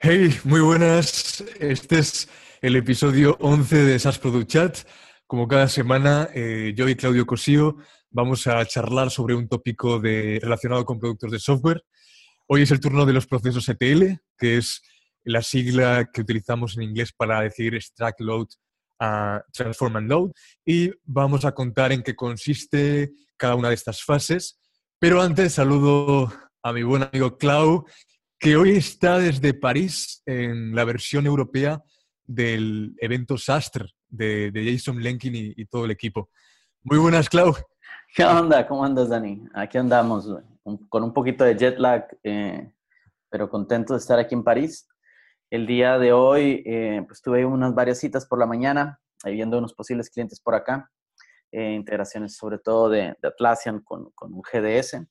Hey, muy buenas. Este es el episodio 11 de SAS Product Chat. Como cada semana, eh, yo y Claudio Cosío vamos a charlar sobre un tópico relacionado con productos de software. Hoy es el turno de los procesos ETL, que es la sigla que utilizamos en inglés para decir extract, load, uh, transform and load. Y vamos a contar en qué consiste cada una de estas fases. Pero antes saludo a mi buen amigo Clau, que hoy está desde París en la versión europea del evento SASTR de, Jason Lenkin y, todo el equipo. Muy buenas, Clau. ¿Qué onda? ¿Cómo andas, Dani? Aquí andamos con un poquito de jet lag, eh, pero contento de estar aquí en París. El día de hoy eh, pues tuve unas varias citas por la mañana, viendo unos posibles clientes por acá, eh, integraciones sobre todo de, Atlassian con, con un GDS.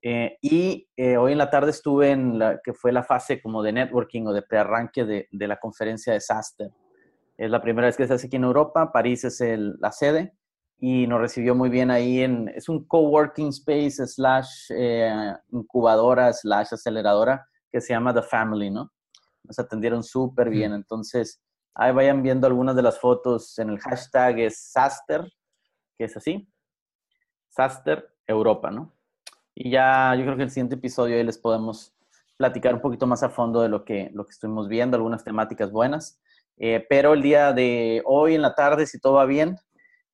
Eh, y eh, hoy en la tarde estuve en la que fue la fase como de networking o de prearranque de, de la conferencia de SASTER. Es la primera vez que se hace aquí en Europa, París es el, la sede y nos recibió muy bien ahí en, es un coworking space slash eh, incubadora slash aceleradora que se llama The Family, ¿no? Nos atendieron súper bien, entonces ahí vayan viendo algunas de las fotos en el hashtag es SASTER, que es así, SASTER Europa, ¿no? Y ya yo creo que el siguiente episodio ahí les podemos platicar un poquito más a fondo de lo que, lo que estuvimos viendo, algunas temáticas buenas. Eh, pero el día de hoy en la tarde, si todo va bien,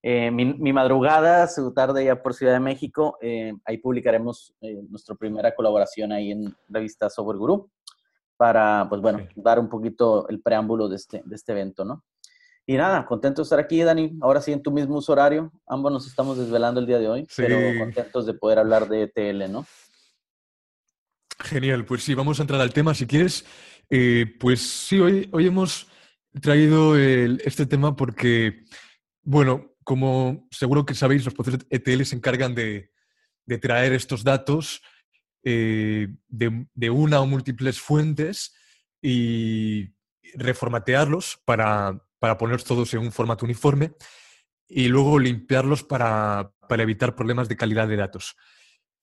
eh, mi, madrugada, su tarde ya por Ciudad de México, eh, ahí publicaremos nuestra primera colaboración ahí en revista Software Guru para, pues bueno, dar un poquito el preámbulo de este, de este evento, ¿no? Y nada, contento de estar aquí, Dani. Ahora sí, en tu mismo uso horario. Ambos nos estamos desvelando el día de hoy, pero contentos de poder hablar de ETL, ¿no? Genial, pues sí, vamos a entrar al tema si quieres. Eh, pues sí, hoy, hoy hemos traído este tema porque, bueno, como seguro que sabéis, los procesos ETL se encargan de, traer estos datos eh, de, de, una o múltiples fuentes y reformatearlos para, para poner todos en un formato uniforme y luego limpiarlos para, evitar problemas de calidad de datos.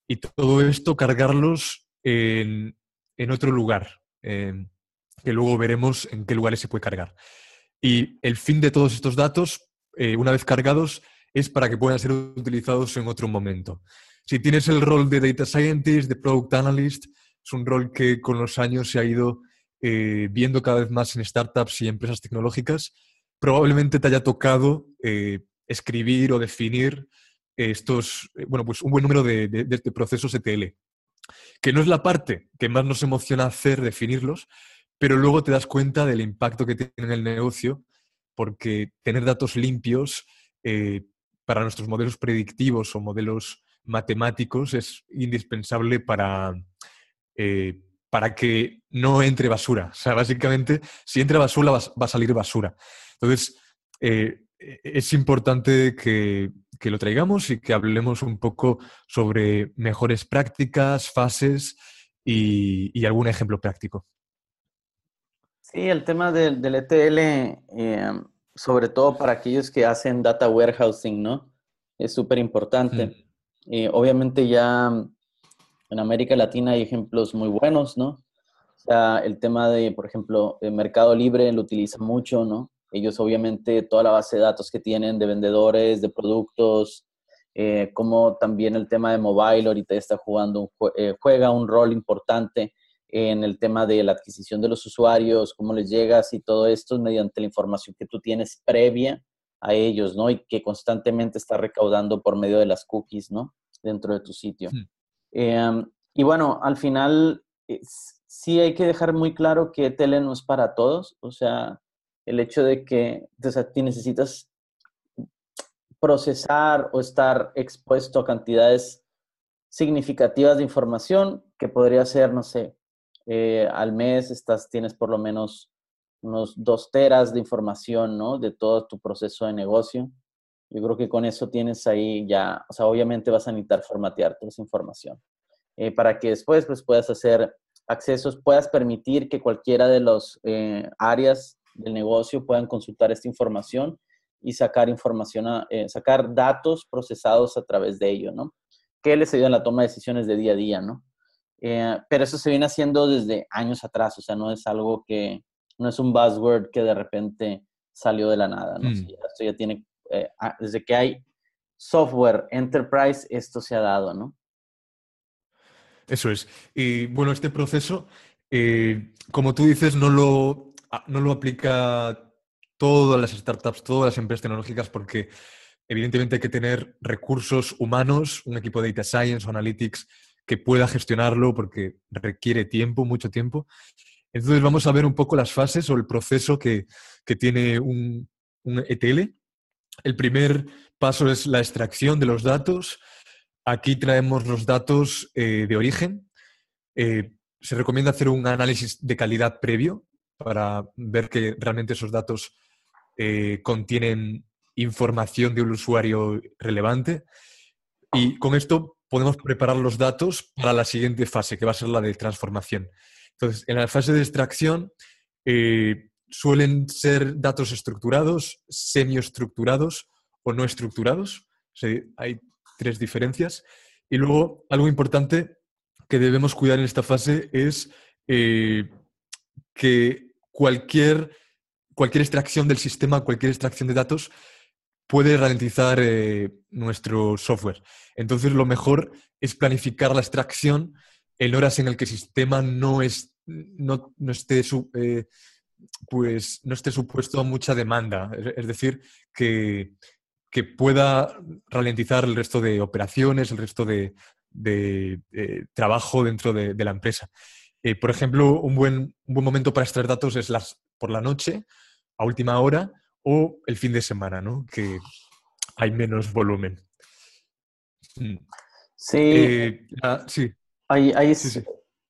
Y todo esto cargarlos en, otro lugar, que luego veremos en qué lugares se puede cargar. Y el fin de todos estos datos, eh, una vez cargados, es para que puedan ser utilizados en otro momento. Si tienes el rol de Data Scientist, de Product Analyst, es un rol que con los años se ha ido eh, viendo cada vez más en startups y empresas tecnológicas probablemente te haya tocado eh, escribir o definir estos, eh, bueno, pues un buen número de, procesos ETL, que no es la parte que más nos emociona hacer, definirlos, pero luego te das cuenta del impacto que tiene en el negocio, porque tener datos limpios eh, para nuestros modelos predictivos o modelos matemáticos es indispensable para, para que no entre basura. O sea, básicamente, si entra basura, va, a salir basura. Entonces, eh, es importante que, lo traigamos y que hablemos un poco sobre mejores prácticas, fases y, algún ejemplo práctico. Sí, el tema del, ETL, eh, sobre todo para aquellos que hacen data warehousing, ¿no? Es súper importante. Eh, obviamente ya en América Latina hay ejemplos muy buenos, ¿no? O sea, el tema de, por ejemplo, el Mercado Libre lo utiliza mucho, ¿no? Ellos obviamente toda la base de datos que tienen de vendedores, de productos, eh, como también el tema de mobile ahorita está jugando, eh, juega un rol importante en el tema de la adquisición de los usuarios, cómo les llegas y todo esto mediante la información que tú tienes previa a ellos, ¿no? Y que constantemente está recaudando por medio de las cookies, ¿no? Dentro de tu sitio. Em, y bueno, al final sí hay que dejar muy claro que tele no es para todos. O sea, el hecho de que o necesitas procesar o estar expuesto a cantidades significativas de información, que podría ser, no sé, eh, al mes estás, tienes por lo menos unos dos teras de información, ¿no? De todo tu proceso de negocio. Yo creo que con eso tienes ahí ya, o sea, obviamente vas a necesitar formatear toda esa información eh, para que después pues, puedas hacer accesos, puedas permitir que cualquiera de las eh, áreas del negocio puedan consultar esta información y sacar información, eh, sacar datos procesados a través de ello, ¿no? Que les ayuda en la toma de decisiones de día a día, ¿no? Eh, pero eso se viene haciendo desde años atrás, o sea, no es algo que, no es un buzzword que de repente salió de la nada, ¿no? Mm. esto ya tiene, eh, desde que hay software enterprise, esto se ha dado, ¿no? Eso es. Y bueno, este proceso, como tú dices, no lo, no lo aplica todas las startups, todas las empresas tecnológicas, porque evidentemente hay que tener recursos humanos, un equipo de data science o analytics que pueda gestionarlo porque requiere tiempo, mucho tiempo. Entonces vamos a ver un poco las fases o el proceso que, tiene un, ETL. El primer paso es la extracción de los datos. Aquí traemos los datos eh, de origen. Eh, se recomienda hacer un análisis de calidad previo para ver que realmente esos datos eh, contienen información de un usuario relevante. Y con esto podemos preparar los datos para la siguiente fase, que va a ser la de transformación. Entonces, en la fase de extracción eh, suelen ser datos estructurados, semiestructurados o no estructurados. hay tres diferencias. Y luego, algo importante que debemos cuidar en esta fase es eh, que cualquier, cualquier extracción del sistema, cualquier extracción de datos puede ralentizar eh, nuestro software. Entonces, lo mejor es planificar la extracción en horas en las que el sistema no, es, no, esté, eh, pues, no esté supuesto a mucha demanda. Es, decir, que, pueda ralentizar el resto de operaciones, el resto de, eh, trabajo dentro de, la empresa. Por ejemplo, un buen, un buen momento para extraer datos es las, por la noche, a última hora, o el fin de semana, ¿no? Que hay menos volumen. Mm. Sí. Eh, sí.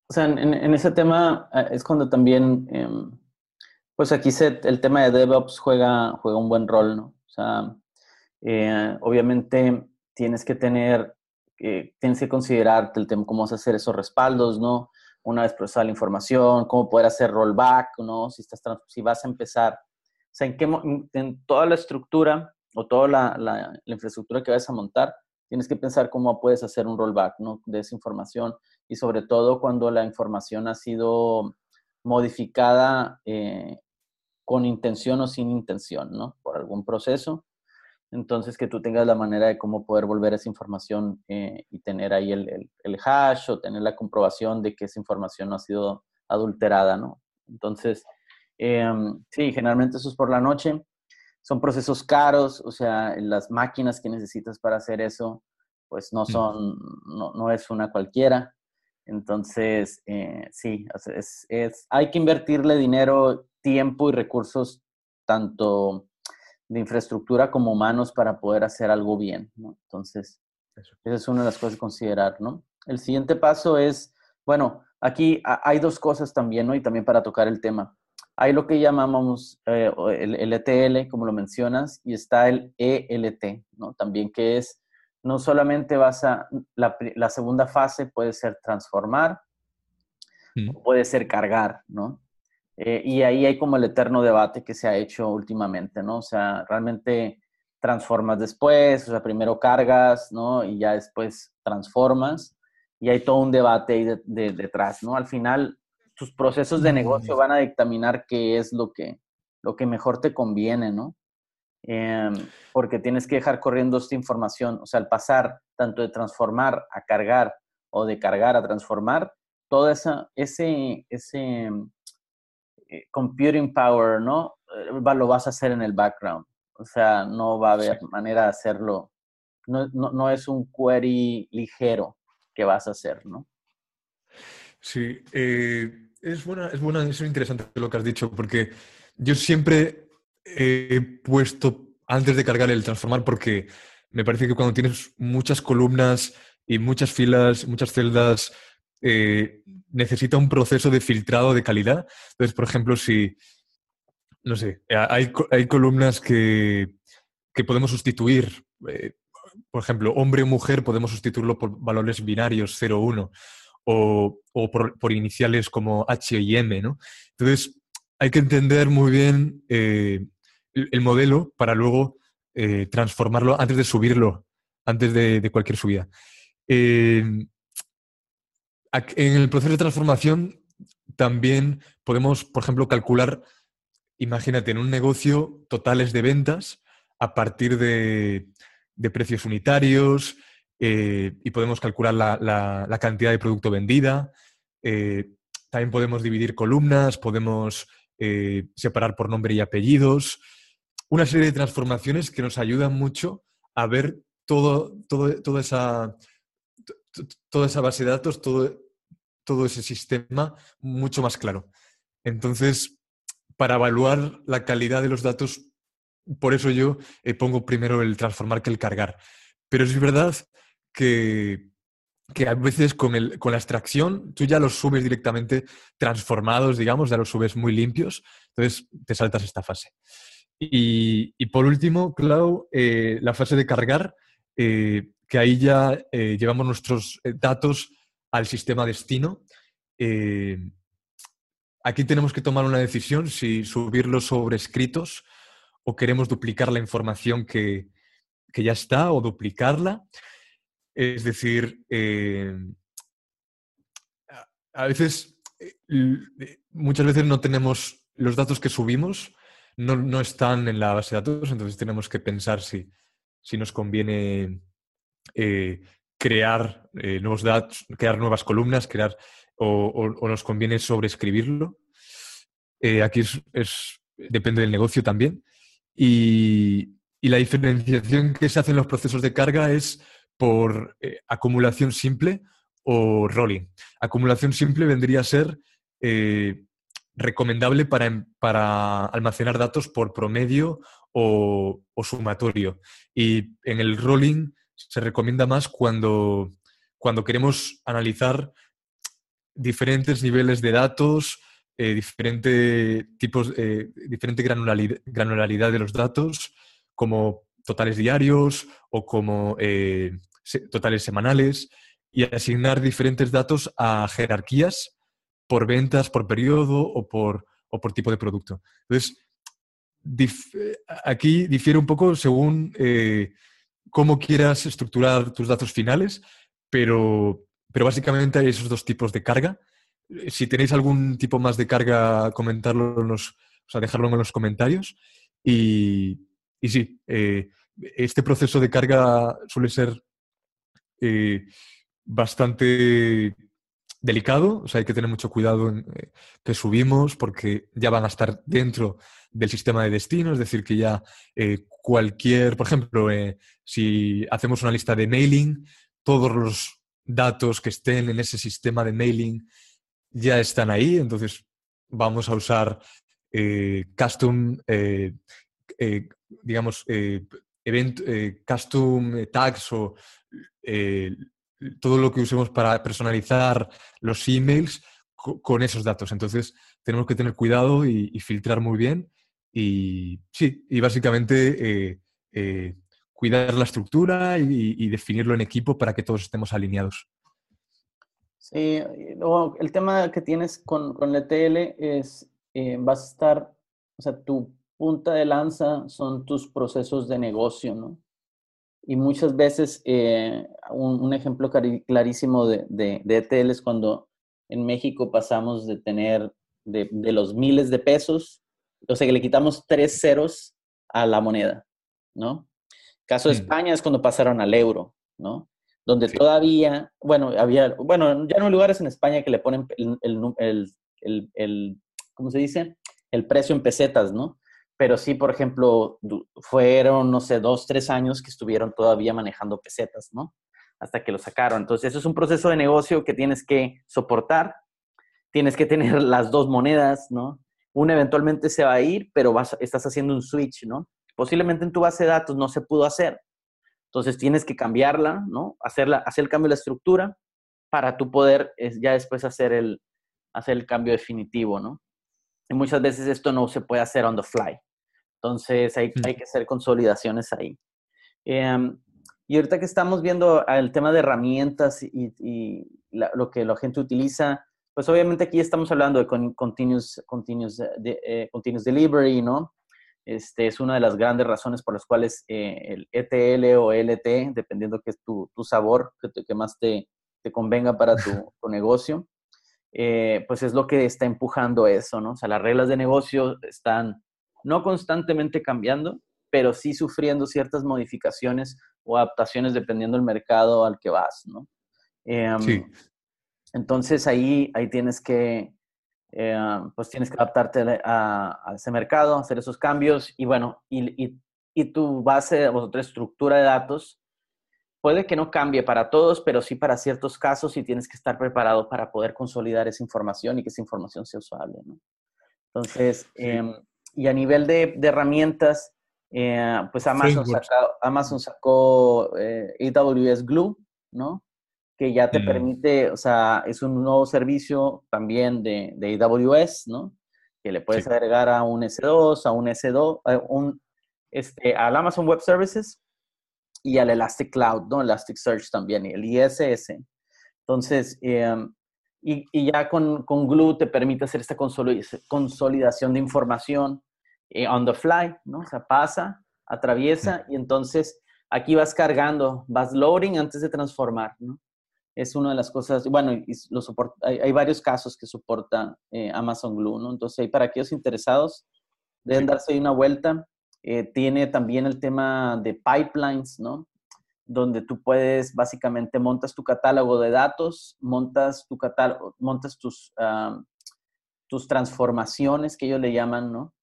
O sea, en, ese tema eh, es cuando también, em, pues aquí se, el tema de DevOps juega, juega un buen rol, ¿no? O sea, eh, obviamente tienes que tener, tienes que considerarte el tema, cómo vas a hacer esos respaldos, ¿no? Una vez procesada la información, cómo poder hacer rollback, ¿no? Si, estás, si vas a empezar o sea, en, en toda la estructura o toda la, infraestructura que vas a montar, tienes que pensar cómo puedes hacer un rollback ¿no? de esa información y sobre todo cuando la información ha sido modificada eh, con intención o sin intención, ¿no? Por algún proceso. Entonces, que tú tengas la manera de cómo poder volver esa información eh, y tener ahí el, el, hash o tener la comprobación de que esa información no ha sido adulterada, ¿no? Entonces, Em, sí, generalmente eso es por la noche. Son procesos caros, o sea, las máquinas que necesitas para hacer eso, pues no son, no, es una cualquiera. Entonces, eh, sí, es, hay que invertirle dinero, tiempo y recursos, tanto de infraestructura como humanos, para poder hacer algo bien, ¿no? Entonces, esa es una de las cosas a considerar, ¿no? El siguiente paso es, bueno, aquí hay dos cosas también, ¿no? Y también para tocar el tema. Hay lo que llamamos eh, el, ETL, como lo mencionas, y está el ELT, ¿no? También que es, no solamente vas a, la, segunda fase puede ser transformar, mm. puede ser cargar, ¿no? Eh, y ahí hay como el eterno debate que se ha hecho últimamente, ¿no? O sea, realmente transformas después, o sea, primero cargas, ¿no? Y ya después transformas, y hay todo un debate ahí detrás, ¿no? Al final, tus procesos de negocio van a dictaminar qué es lo que, lo que mejor te conviene, ¿no? Em, porque tienes que dejar corriendo esta información, o sea, al pasar tanto de transformar a cargar o de cargar a transformar, todo esa, ese, ese eh, computing power, ¿no? Eh, lo vas a hacer en el background. O sea, no va a haber manera de hacerlo. No, no, no, es un query ligero que vas a hacer, ¿no? Sí. Eh, es buena, es buena, es interesante lo que has dicho, porque yo siempre he puesto antes de cargar el transformar, porque me parece que cuando tienes muchas columnas y muchas filas, muchas celdas, eh, necesita un proceso de filtrado de calidad. Entonces, por ejemplo, si, no sé, hay, hay columnas que, que podemos sustituir, eh, por ejemplo, hombre o mujer, podemos sustituirlo por valores binarios 0 1 o, por, iniciales como H y M, ¿no? Entonces, hay que entender muy bien eh, el, modelo para luego eh, transformarlo antes de subirlo, antes de, cualquier subida. Eh, en el proceso de transformación también podemos, por ejemplo, calcular, imagínate, en un negocio totales de ventas a partir de, precios unitarios eh, y podemos calcular la, cantidad de producto vendida. Eh, también podemos dividir columnas, podemos eh, separar por nombre y apellidos. Una serie de transformaciones que nos ayudan mucho a ver todo, todo, toda, esa, toda esa base de datos, todo, todo ese sistema mucho más claro. Entonces, para evaluar la calidad de los datos, por eso yo eh, pongo primero el transformar que el cargar. Pero es verdad que, a veces con, la extracción tú ya los subes directamente transformados, digamos, ya los subes muy limpios, entonces te saltas esta fase. Y, por último, Clau, eh, la fase de cargar, eh, que ahí ya llevamos nuestros datos al sistema destino. Eh, aquí tenemos que tomar una decisión si subirlos sobre escritos o queremos duplicar la información que, ya está o duplicarla. Es decir, eh, a veces, eh, muchas veces no tenemos los datos que subimos, no, están en la base de datos, entonces tenemos que pensar si, si nos conviene crear eh, nuevos datos, crear nuevas columnas, crear o, nos conviene sobreescribirlo. Eh, aquí es, depende del negocio también. Y, la diferenciación que se hace en los procesos de carga es por eh, acumulación simple o rolling. Acumulación simple vendría a ser recomendable para, para, almacenar datos por promedio o, o, sumatorio. Y en el rolling se recomienda más cuando, cuando queremos analizar diferentes niveles de datos, eh, diferente tipos, eh, diferente granularidad, de los datos, como totales diarios o como eh, totales semanales, y asignar diferentes datos a jerarquías por ventas, por periodo o por, o por tipo de producto. Entonces, aquí difiere un poco según cómo quieras estructurar tus datos finales, pero, pero básicamente hay esos dos tipos de carga. Si tenéis algún tipo más de carga, comentarlo en los, o sea, dejarlo en los comentarios. Y, y sí, eh, este proceso de carga suele ser eh, bastante delicado, o sea, hay que tener mucho cuidado en eh, que subimos porque ya van a estar dentro del sistema de destino, es decir, que ya eh, cualquier, por ejemplo, eh, si hacemos una lista de mailing, todos los datos que estén en ese sistema de mailing ya están ahí, entonces vamos a usar custom, digamos, event, custom tags o todo lo que usemos para personalizar los emails con esos datos. Entonces, tenemos que tener cuidado y, filtrar muy bien. Y sí, y básicamente eh, eh, cuidar la estructura y, definirlo en equipo para que todos estemos alineados. Sí, luego el tema que tienes con, con el ETL es, eh, vas a estar, o sea, tu punta de lanza son tus procesos de negocio, ¿no? Y muchas veces, eh, un, ejemplo clarísimo de, de, ETL es cuando en México pasamos de tener de, los miles de pesos, o sea que le quitamos tres ceros a la moneda, ¿no? Caso de España es cuando pasaron al euro, ¿no? Donde todavía, bueno, había, bueno, ya no hay lugares en España que le ponen el, el, el, el ¿cómo se dice? El precio en pesetas, ¿no? Pero sí, por ejemplo, fueron, no sé, dos, tres años que estuvieron todavía manejando pesetas, ¿no? Hasta que lo sacaron. Entonces, eso es un proceso de negocio que tienes que soportar, tienes que tener las dos monedas, ¿no? Una eventualmente se va a ir, pero vas, estás haciendo un switch, ¿no? Posiblemente en tu base de datos no se pudo hacer. Entonces, tienes que cambiarla, ¿no? Hacerla, hacer el cambio de la estructura para tú poder ya después hacer el, hacer el cambio definitivo, ¿no? Y muchas veces esto no se puede hacer on the fly. Entonces hay, hay que hacer consolidaciones ahí. Em, y ahorita que estamos viendo el tema de herramientas y, lo que la gente utiliza, pues obviamente aquí estamos hablando de continuous, continuous, de, eh, continuous delivery, ¿no? Este, es una de las grandes razones por las cuales eh, el ETL o LT, dependiendo que es tu, tu sabor, que, que, más te, te convenga para tu, negocio, eh, pues es lo que está empujando eso, ¿no? O sea, las reglas de negocio están no constantemente cambiando, pero sí sufriendo ciertas modificaciones o adaptaciones dependiendo del mercado al que vas, ¿no? Em, sí. Entonces ahí, ahí tienes que, eh, pues tienes que adaptarte a, ese mercado, hacer esos cambios y bueno, y, y, y tu base o tu estructura de datos puede que no cambie para todos, pero sí para ciertos casos y tienes que estar preparado para poder consolidar esa información y que esa información sea usable, ¿no? Entonces, em, y a nivel de, de herramientas, eh, pues Amazon, Amazon sacó eh, AWS Glue, ¿no? que ya te mm. permite, o sea, es un nuevo servicio también de, de AWS, ¿no? Que le puedes agregar a un S2, a un S2, a un, este, al Amazon Web Services y al Elastic Cloud, ¿no? Elasticsearch también, y el ISS. Entonces, em, y, y, ya con, con, Glue te permite hacer esta consolidación de información eh, on the fly, ¿no? O sea, pasa, atraviesa y entonces aquí vas cargando, vas loading antes de transformar, ¿no? es una de las cosas, bueno, y lo hay, varios casos que soporta eh, Amazon Glue, ¿no? Entonces, para aquellos interesados, deben darse una vuelta. Eh, tiene también el tema de pipelines, ¿no? Donde tú puedes, básicamente, montas tu catálogo de datos, montas tu catálogo, montas tus, tus transformaciones, que ellos le llaman, ¿no?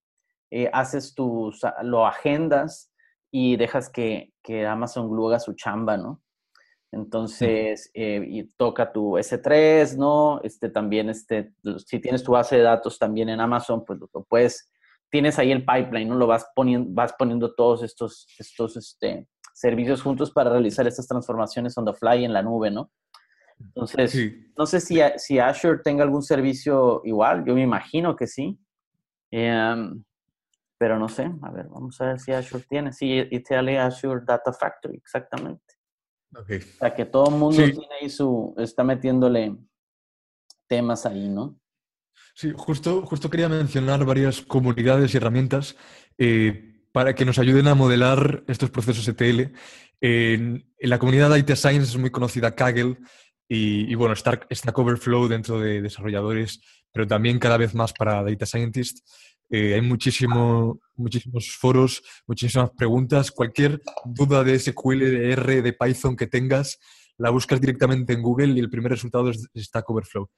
Eh, haces tus, lo agendas y dejas que, que Amazon Glue haga su chamba, ¿no? Entonces, eh, y toca tu S3, ¿no? Este también, este, si tienes tu base de datos también en Amazon, pues lo, puedes, tienes ahí el pipeline, ¿no? Lo vas poniendo, vas poniendo todos estos, estos este, servicios juntos para realizar estas transformaciones on the fly en la nube, ¿no? Entonces, no sé si, si Azure tenga algún servicio igual, yo me imagino que sí. Em, pero no sé, a ver, vamos a ver si Azure tiene. Sí, Italy Azure Data Factory, exactamente. O sea, que todo el mundo tiene ahí su, está metiéndole temas ahí, ¿no? Sí, justo, justo quería mencionar varias comunidades y herramientas eh, para que nos ayuden a modelar estos procesos ETL. En, la comunidad de Data Science es muy conocida Kaggle y, bueno, Stack, Stack Overflow dentro de desarrolladores, pero también cada vez más para Data Scientists. Eh, hay muchísimo, muchísimos foros, muchísimas preguntas. Cualquier duda de SQL, de R, de Python que tengas, la buscas directamente en Google y el primer resultado es Stack Overflow.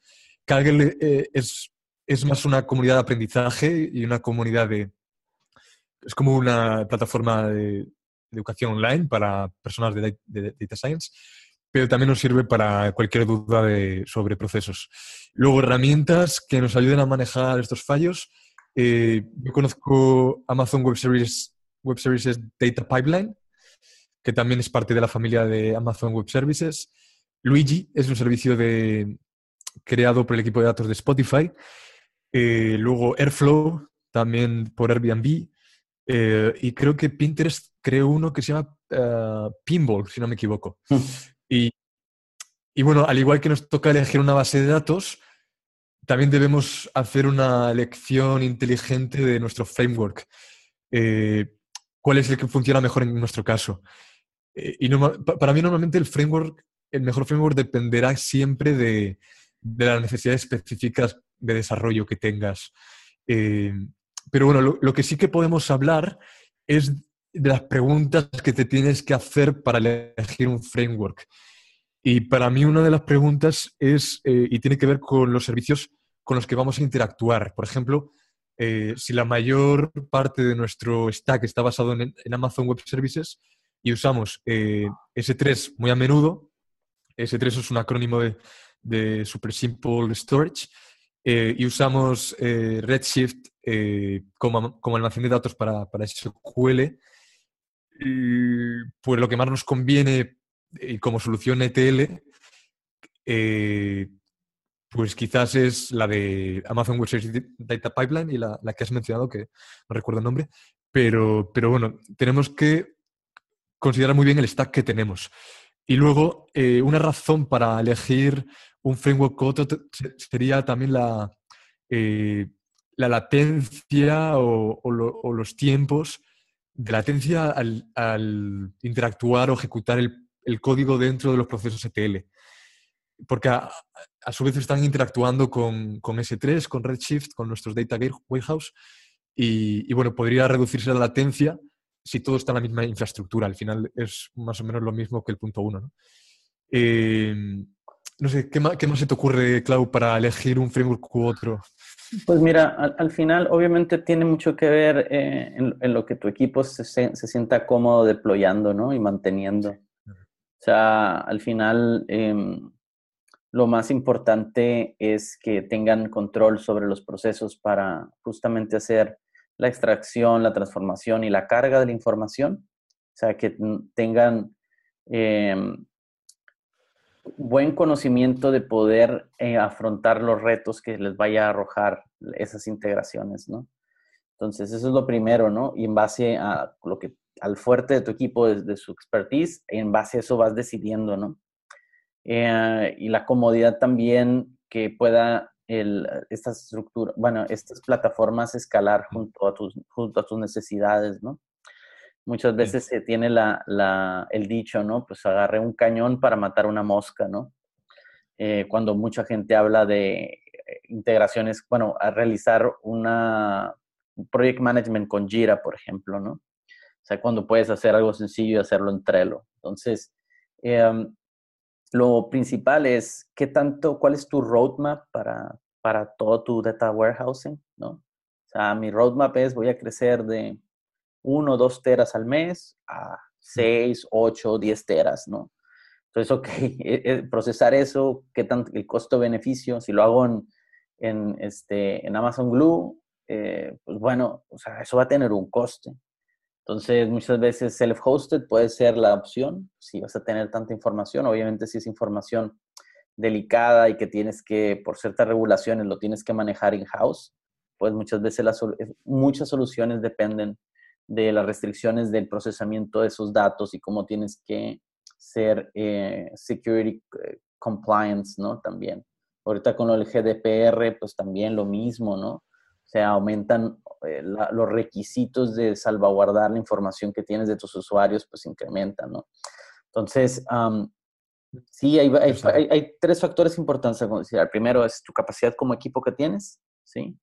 Kaggle eh, es, es, más una comunidad de aprendizaje y una comunidad de... Es como una plataforma de, educación online para personas de, Data Science, pero también nos sirve para cualquier duda sobre procesos. Luego, herramientas que nos ayuden a manejar estos fallos eh, yo conozco Amazon Web Services, Data Pipeline, que también es parte de la familia de Amazon Web Services. Luigi es un servicio creado por el equipo de datos de Spotify. Eh, luego Airflow, también por Airbnb. Eh, y creo que Pinterest creó uno que se llama Pinball, si no me equivoco. Y, y, bueno, al igual que nos toca elegir una base de datos, también debemos hacer una elección inteligente de nuestro framework. Eh, ¿Cuál es el que funciona mejor en nuestro caso? Eh, y para mí normalmente el framework, el mejor framework dependerá siempre de, las necesidades específicas de desarrollo que tengas. Eh, pero bueno, lo, que sí que podemos hablar es de las preguntas que te tienes que hacer para elegir un framework. Y para mí una de las preguntas es, y tiene que ver con los servicios con los que vamos a interactuar. Por ejemplo, eh, si la mayor parte de nuestro stack está basado en, Amazon Web Services y usamos eh, S3 muy a menudo, S3 es un acrónimo de, Super Simple Storage, eh, y usamos Redshift como, como, almacén de datos para, para SQL, pues lo que más nos conviene como solución ETL pues quizás es la de Amazon Web Services Data Pipeline y la, que has mencionado, que no recuerdo el nombre, pero, pero bueno, tenemos que considerar muy bien el stack que tenemos. Y luego, eh, una razón para elegir un framework u otro sería también la, eh, la latencia o, los tiempos de latencia al, interactuar o ejecutar el, código dentro de los procesos ETL. porque a, su vez están interactuando con, S3, con Redshift, con nuestros Data Warehouse, y, y, bueno, podría reducirse la latencia si todo está en la misma infraestructura. Al final es más o menos lo mismo que el punto uno. ¿no? Eh, no sé, ¿qué más, ¿qué se te ocurre, Clau, para elegir un framework u otro? Pues mira, al, final obviamente tiene mucho que ver eh, en, lo que tu equipo se, se, sienta cómodo deployando ¿no? y manteniendo. O sea, al final em, lo más importante es que tengan control sobre los procesos para justamente hacer la extracción, la transformación y la carga de la información. O sea, que tengan em, buen conocimiento de poder eh, afrontar los retos que les vaya a arrojar esas integraciones, ¿no? Entonces, eso es lo primero, ¿no? Y en base a lo que, al fuerte de tu equipo, de, su expertise, en base a eso vas decidiendo, ¿no? Eh, y la comodidad también que pueda el, esta estructura, bueno, estas plataformas escalar junto a tus, junto a tus necesidades, ¿no? Muchas veces se tiene la, el dicho, ¿no? Pues agarré un cañón para matar una mosca, ¿no? Eh, cuando mucha gente habla de eh, integraciones, bueno, a realizar una project management con Jira, por ejemplo, ¿no? O sea, cuando puedes hacer algo sencillo y hacerlo en Trello. Entonces, em, lo principal es qué tanto, cuál es tu roadmap para, para todo tu data warehousing, ¿no? O sea, mi roadmap es voy a crecer de uno o dos teras al mes a seis, ocho, diez teras, ¿no? Entonces, ok, e, e, procesar eso, qué tanto el costo-beneficio, si lo hago en, en, este, en Amazon Glue, eh, pues bueno, o sea, eso va a tener un coste. Entonces, muchas veces self-hosted puede ser la opción si vas a tener tanta información. Obviamente, si es información delicada y que tienes que, por ciertas regulaciones, lo tienes que manejar in-house, pues muchas veces las, muchas soluciones dependen de las restricciones del procesamiento de esos datos y cómo tienes que ser eh, security eh, compliance, ¿no? También. Ahorita con lo del GDPR, pues también lo mismo, ¿no? O sea, aumentan eh, los requisitos de salvaguardar la información que tienes de tus usuarios, pues incrementan, ¿no? Entonces, sí, hay, hay, hay, tres factores importantes a considerar. Primero es tu capacidad como equipo que tienes, ¿sí?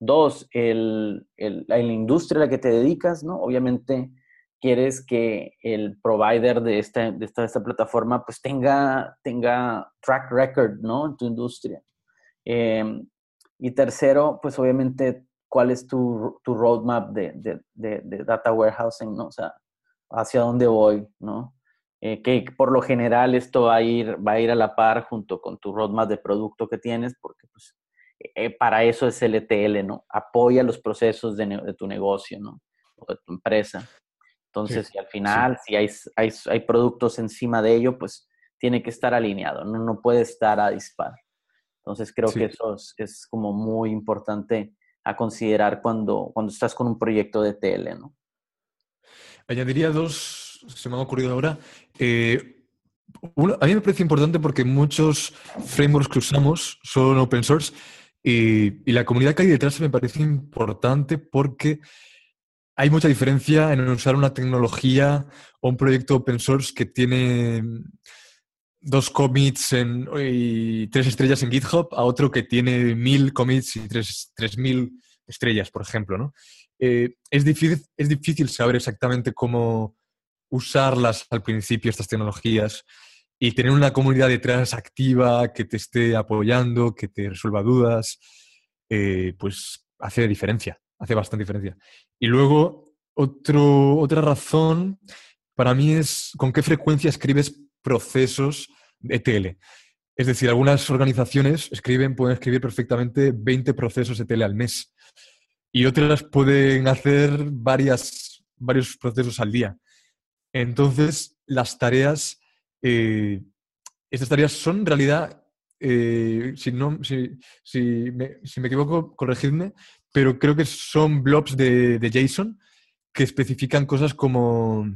Dos, el, la industria a la que te dedicas, ¿no? Obviamente quieres que el provider de esta, de esta, plataforma pues tenga, tenga track record, ¿no? En tu industria. Em, y tercero, pues obviamente, ¿cuál es tu, tu roadmap de, de, de, data warehousing, ¿no? O sea, hacia dónde voy, ¿no? Eh, que por lo general esto va ir, va a ir a la par junto con tu roadmap de producto que tienes, porque pues eh, para eso es el ETL, ¿no? Apoya los procesos de, tu negocio, ¿no? O de tu empresa. Entonces, si al final, si hay, hay, hay, productos encima de ello, pues tiene que estar alineado, no, no puede estar a dispar. Entonces, creo que eso es, como muy importante a considerar cuando, cuando estás con un proyecto de ETL, ¿no? Añadiría dos, se me han ocurrido ahora. Eh, a mí me parece importante porque muchos frameworks que usamos son open source y, la comunidad que hay detrás me parece importante porque hay mucha diferencia en usar una tecnología o un proyecto open source que tiene dos commits y tres estrellas en GitHub a otro que tiene mil commits y tres, mil estrellas, por ejemplo. ¿no? Eh, es, difícil, es difícil saber exactamente cómo usarlas al principio, estas tecnologías y tener una comunidad detrás activa que te esté apoyando, que te resuelva dudas, eh, pues hace diferencia, hace bastante diferencia. Y luego, otro, otra razón para mí es con qué frecuencia escribes procesos de TL. Es decir, algunas organizaciones escriben, pueden escribir perfectamente 20 procesos de TL al mes y otras pueden hacer varias, varios procesos al día. Entonces, las tareas eh, estas tareas son en realidad, eh, si, no, si, me, equivoco, corregidme, pero creo que son blobs de, JSON que especifican cosas como,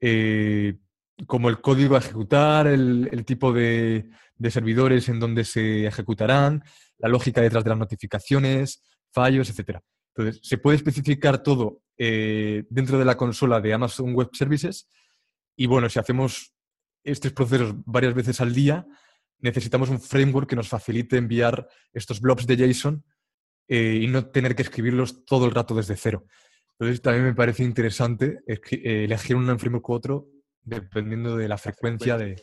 eh, como el código a ejecutar, el, tipo de, servidores en donde se ejecutarán, la lógica detrás de las notificaciones, fallos, etc. Entonces, se puede especificar todo dentro de la consola de Amazon Web Services y bueno, si hacemos estos procesos varias veces al día, necesitamos un framework que nos facilite enviar estos blobs de JSON eh, y no tener que escribirlos todo el rato desde cero. Entonces también me parece interesante eh, elegir un framework u otro dependiendo de la frecuencia de,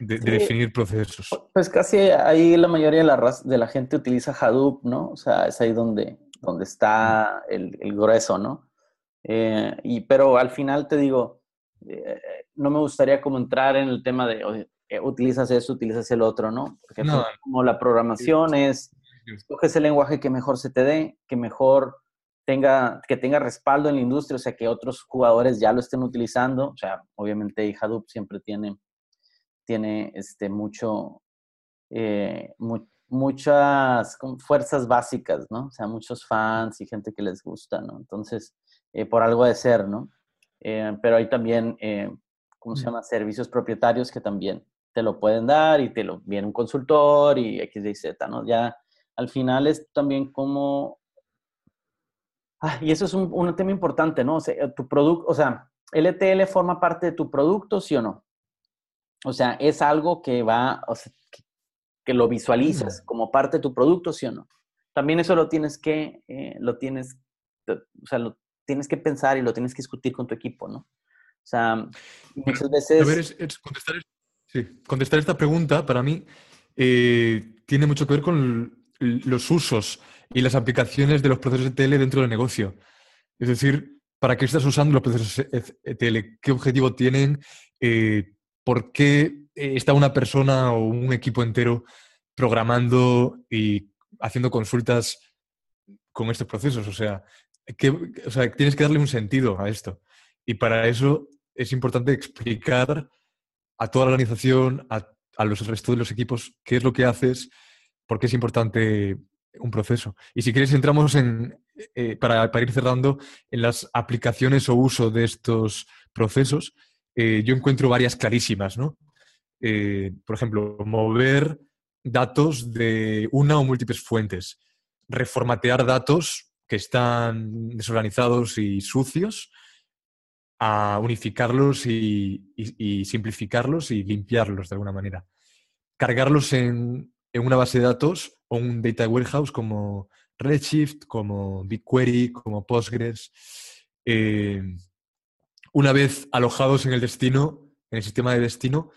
de, definir procesos. Pues casi ahí la mayoría de la, de la gente utiliza Hadoop, ¿no? O sea, es ahí donde, donde está el, el grueso, ¿no? Eh, y, pero al final te digo, eh, no me gustaría como entrar en el tema de eh, utilizas eso, utilizas el otro, ¿no? Porque pues, como la programación es, escoges el lenguaje que mejor se te dé, que mejor tenga, que tenga respaldo en la industria, o sea, que otros jugadores ya lo estén utilizando. O sea, obviamente Hadoop siempre tiene, tiene este, mucho, muchas fuerzas básicas, ¿no? O sea, muchos fans y gente que les gusta, ¿no? Entonces, eh, por algo de ser, ¿no? Eh, pero hay también, eh, ¿cómo se llama? Servicios propietarios que también te lo pueden dar y te lo viene un consultor y X, Y, Z, ¿no? Ya al final es también como... Ah, y eso es un, un, tema importante, ¿no? O sea, tu producto, o sea, LTL forma parte de tu producto, ¿sí o no? O sea, es algo que va, o sea, que, que, lo visualizas como parte de tu producto, ¿sí o no? También eso lo tienes que, lo tienes, o sea, lo, tienes que pensar y lo tienes que discutir con tu equipo, ¿no? O sea, muchas veces... A ver, contestar, sí, contestar, esta pregunta para mí eh, tiene mucho que ver con los usos y las aplicaciones de los procesos ETL dentro del negocio. Es decir, ¿para qué estás usando los procesos ETL? ¿Qué objetivo tienen? Eh, ¿Por qué está una persona o un equipo entero programando y haciendo consultas con estos procesos? O sea, que, o sea, tienes que darle un sentido a esto. Y para eso es importante explicar a toda la organización, a, los restos de los equipos, qué es lo que haces, por qué es importante un proceso. Y si quieres, entramos en, eh, para, para, ir cerrando, en las aplicaciones o uso de estos procesos. Eh, yo encuentro varias clarísimas, ¿no? Eh, por ejemplo, mover datos de una o múltiples fuentes, reformatear datos que están desorganizados y sucios a unificarlos y, simplificarlos y limpiarlos de alguna manera. Cargarlos en, una base de datos o un data warehouse como Redshift, como BigQuery, como Postgres. Eh, una vez alojados en el destino, en el sistema de destino,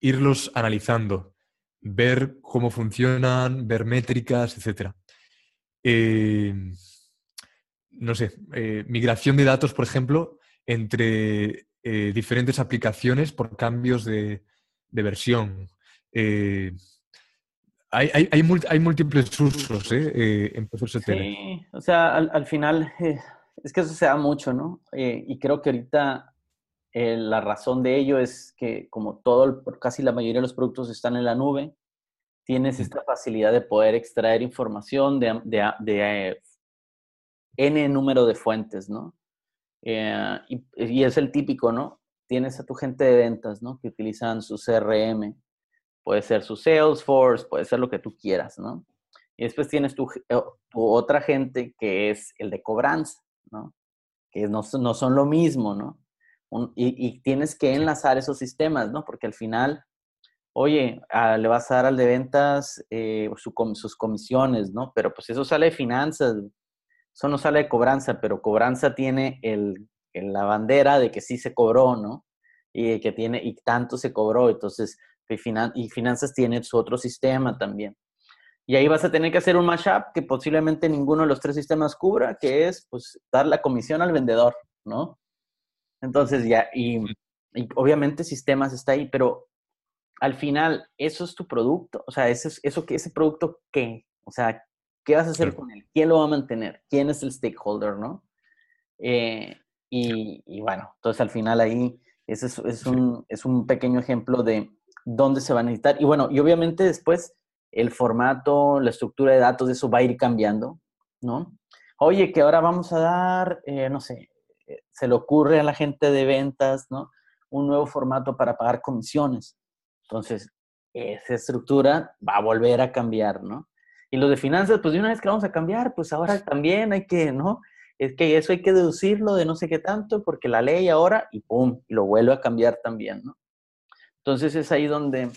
irlos analizando, ver cómo funcionan, ver métricas, etc no sé, eh, migración de datos, por ejemplo, entre eh, diferentes aplicaciones por cambios de, versión. Eh, hay, hay, múltiples usos en procesos Sí, o sea, al, final es que eso se da mucho, ¿no? y creo que ahorita la razón de ello es que como todo, casi la mayoría de los productos están en la nube, tienes esta facilidad de poder extraer información de, de N número de fuentes, ¿no? Eh, y, es el típico, ¿no? Tienes a tu gente de ventas, ¿no? Que utilizan su CRM, puede ser su Salesforce, puede ser lo que tú quieras, ¿no? Y después tienes tu, eh, otra gente que es el de cobranza, ¿no? Que no, no son lo mismo, ¿no? y, tienes que enlazar esos sistemas, ¿no? Porque al final, oye, le vas a dar al de ventas eh, sus comisiones, ¿no? Pero pues eso sale de finanzas, eso no sale de cobranza, pero cobranza tiene el, la bandera de que sí se cobró, ¿no? Y que tiene, y tanto se cobró, entonces, y, y finanzas tiene su otro sistema también. Y ahí vas a tener que hacer un mashup que posiblemente ninguno de los tres sistemas cubra, que es, pues, dar la comisión al vendedor, ¿no? Entonces, ya, y, y obviamente sistemas está ahí, pero al final, eso es tu producto, o sea, eso, eso, ese producto, ¿qué? O sea, ¿Qué vas a hacer con él? ¿Quién lo va a mantener? ¿Quién es el stakeholder, no? Eh, y, bueno, entonces al final ahí ese es, un, es un pequeño ejemplo de dónde se va a necesitar. Y bueno, y obviamente después el formato, la estructura de datos, eso va a ir cambiando, ¿no? Oye, que ahora vamos a dar, eh, no sé, eh, se le ocurre a la gente de ventas, ¿no? Un nuevo formato para pagar comisiones. Entonces, esa estructura va a volver a cambiar, ¿no? Y los de finanzas, pues de una vez que vamos a cambiar, pues ahora también hay que, ¿no? Es que eso hay que deducirlo de no sé qué tanto, porque la ley ahora, y pum, y lo vuelve a cambiar también, ¿no? Entonces es ahí donde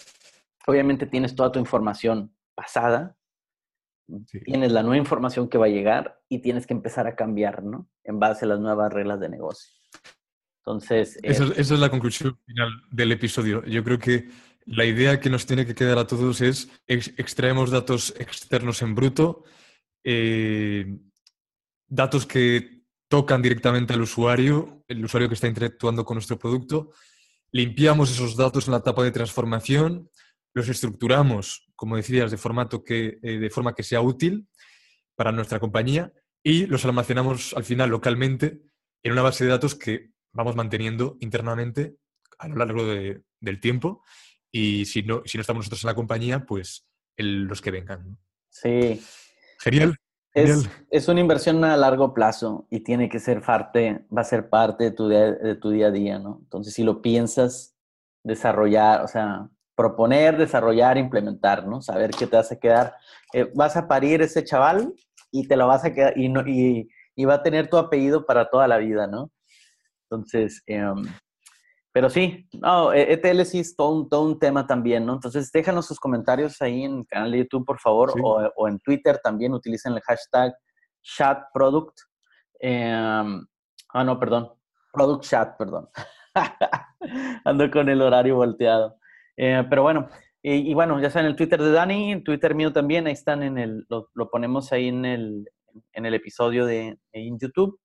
obviamente tienes toda tu información pasada, tienes la nueva información que va a llegar y tienes que empezar a cambiar, ¿no? En base a las nuevas reglas de negocio. Entonces... Esa, es la conclusión final del episodio. Yo creo que la idea que nos tiene que quedar a todos es extraemos datos externos en bruto, eh, datos que tocan directamente al usuario, el usuario que está interactuando con nuestro producto, limpiamos esos datos en la etapa de transformación, los estructuramos, como decías, de, eh, de forma que sea útil para nuestra compañía y los almacenamos al final localmente en una base de datos que vamos manteniendo internamente a lo largo del tiempo y si no, si no estamos nosotros en la compañía, pues los que vengan. Sí. Genial. Es, una inversión a largo plazo y tiene que ser parte, va a ser parte de tu, día, de tu día a día, ¿no? Entonces, si lo piensas, desarrollar, o sea, proponer, desarrollar, implementar, ¿no? Saber qué te vas a quedar. Eh, vas a parir ese chaval y te lo vas a quedar, y, no, y, y va a tener tu apellido para toda la vida, ¿no? Entonces, em, pero sí, no, ETL e sí es todo un, todo un, tema también, ¿no? Entonces, déjanos sus comentarios ahí en el canal de YouTube, por favor, o, o, en Twitter también utilicen el hashtag chatproduct. Eh, ah, no, perdón, product chat, perdón. Ando con el horario volteado. Eh, pero bueno, y, bueno, ya saben, el Twitter de Dani, el Twitter mío también, ahí están en el, lo, ponemos ahí en el, en el episodio de en YouTube.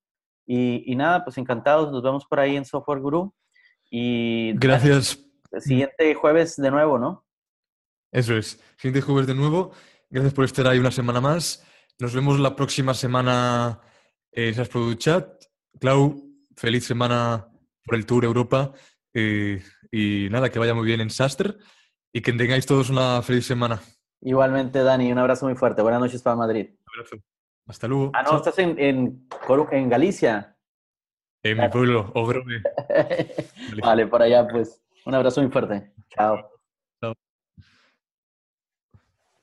Y, y, nada, pues encantados, nos vemos por ahí en Software Guru. Y gracias. El siguiente jueves de nuevo, ¿no? Eso es. Siguiente jueves de nuevo. Gracias por estar ahí una semana más. Nos vemos la próxima semana en SAS Product Chat. Clau, feliz semana por el Tour Europa. Eh, y nada, que vaya muy bien en Saster y que tengáis todos una feliz semana. Igualmente, Dani, un abrazo muy fuerte. Buenas noches para Madrid. Un abrazo. Hasta luego. Ah, no, estás en, en, en Galicia. En mi pueblo, Ogrove. vale, por allá, pues. Un abrazo muy fuerte. Chao.